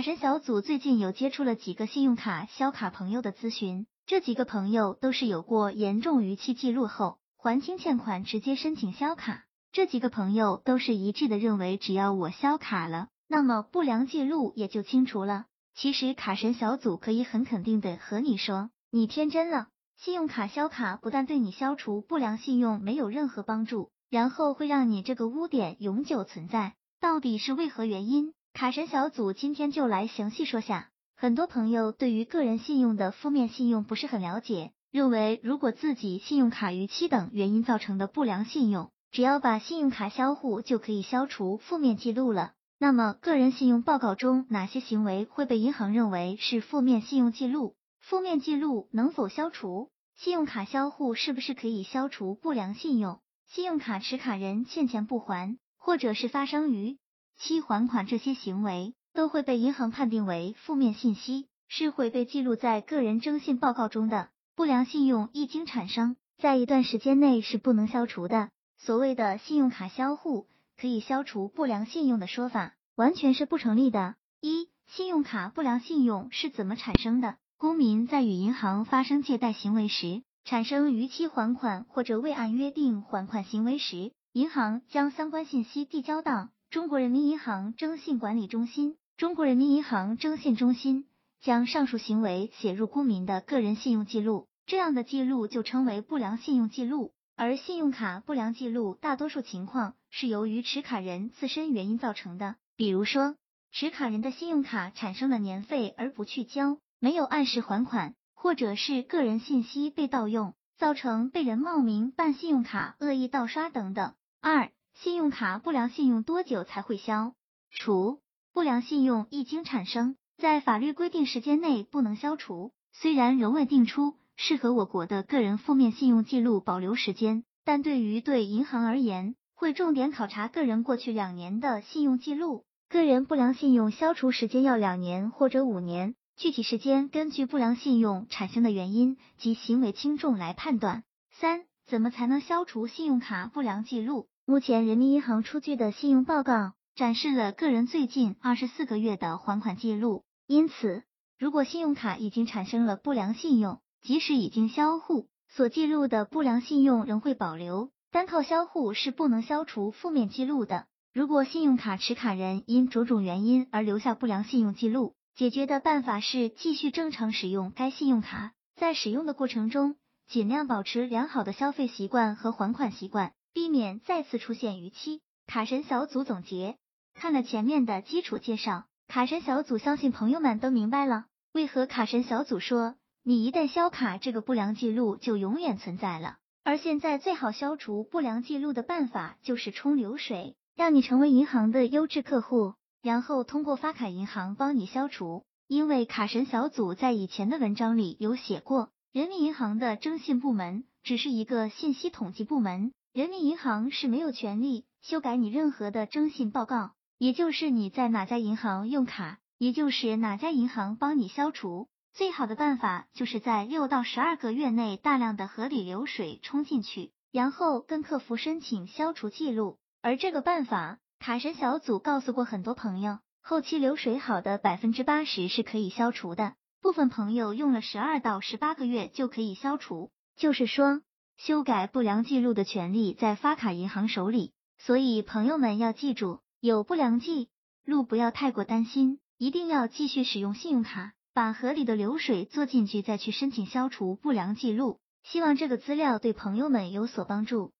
卡神小组最近有接触了几个信用卡销卡朋友的咨询，这几个朋友都是有过严重逾期记录后还清欠款直接申请销卡。这几个朋友都是一致的认为，只要我销卡了，那么不良记录也就清除了。其实卡神小组可以很肯定的和你说，你天真了。信用卡销卡不但对你消除不良信用没有任何帮助，然后会让你这个污点永久存在。到底是为何原因？卡神小组今天就来详细说下。很多朋友对于个人信用的负面信用不是很了解，认为如果自己信用卡逾期等原因造成的不良信用，只要把信用卡销户就可以消除负面记录了。那么个人信用报告中哪些行为会被银行认为是负面信用记录？负面记录能否消除？信用卡销户是不是可以消除不良信用？信用卡持卡人欠钱不还，或者是发生于期还款这些行为，都会被银行判定为负面信息，是会被记录在个人征信报告中的。不良信用一经产生，在一段时间内是不能消除的。所谓的信用卡销户可以消除不良信用的说法，完全是不成立的。一、信用卡不良信用是怎么产生的？公民在与银行发生借贷行为时，产生逾期还款或者未按约定还款行为时，银行将相关信息递交到中国人民银行征信管理中心，中国人民银行征信中心将上述行为写入公民的个人信用记录，这样的记录就称为不良信用记录。而信用卡不良记录大多数情况是由于持卡人自身原因造成的，比如说持卡人的信用卡产生了年费而不去交。没有按时还款，或者是个人信息被盗用，造成被人冒名办信用卡、恶意盗刷等等。二、信用卡不良信用多久才会消除？不良信用一经产生，在法律规定时间内不能消除。虽然仍未定出适合我国的个人负面信用记录保留时间，但对于对银行而言，会重点考察个人过去两年的信用记录。个人不良信用消除时间要两年或者五年。具体时间根据不良信用产生的原因及行为轻重来判断。三、怎么才能消除信用卡不良记录？目前人民银行出具的信用报告展示了个人最近二十四个月的还款记录，因此，如果信用卡已经产生了不良信用，即使已经销户，所记录的不良信用仍会保留，单靠销户是不能消除负面记录的。如果信用卡持卡人因种种原因而留下不良信用记录，解决的办法是继续正常使用该信用卡，在使用的过程中，尽量保持良好的消费习惯和还款习惯，避免再次出现逾期。卡神小组总结：看了前面的基础介绍，卡神小组相信朋友们都明白了，为何卡神小组说你一旦销卡，这个不良记录就永远存在了。而现在最好消除不良记录的办法就是冲流水，让你成为银行的优质客户。然后通过发卡银行帮你消除，因为卡神小组在以前的文章里有写过，人民银行的征信部门只是一个信息统计部门，人民银行是没有权利修改你任何的征信报告，也就是你在哪家银行用卡，也就是哪家银行帮你消除。最好的办法就是在六到十二个月内大量的合理流水冲进去，然后跟客服申请消除记录，而这个办法。卡神小组告诉过很多朋友，后期流水好的百分之八十是可以消除的，部分朋友用了十二到十八个月就可以消除。就是说，修改不良记录的权利在发卡银行手里，所以朋友们要记住，有不良记录不要太过担心，一定要继续使用信用卡，把合理的流水做进去，再去申请消除不良记录。希望这个资料对朋友们有所帮助。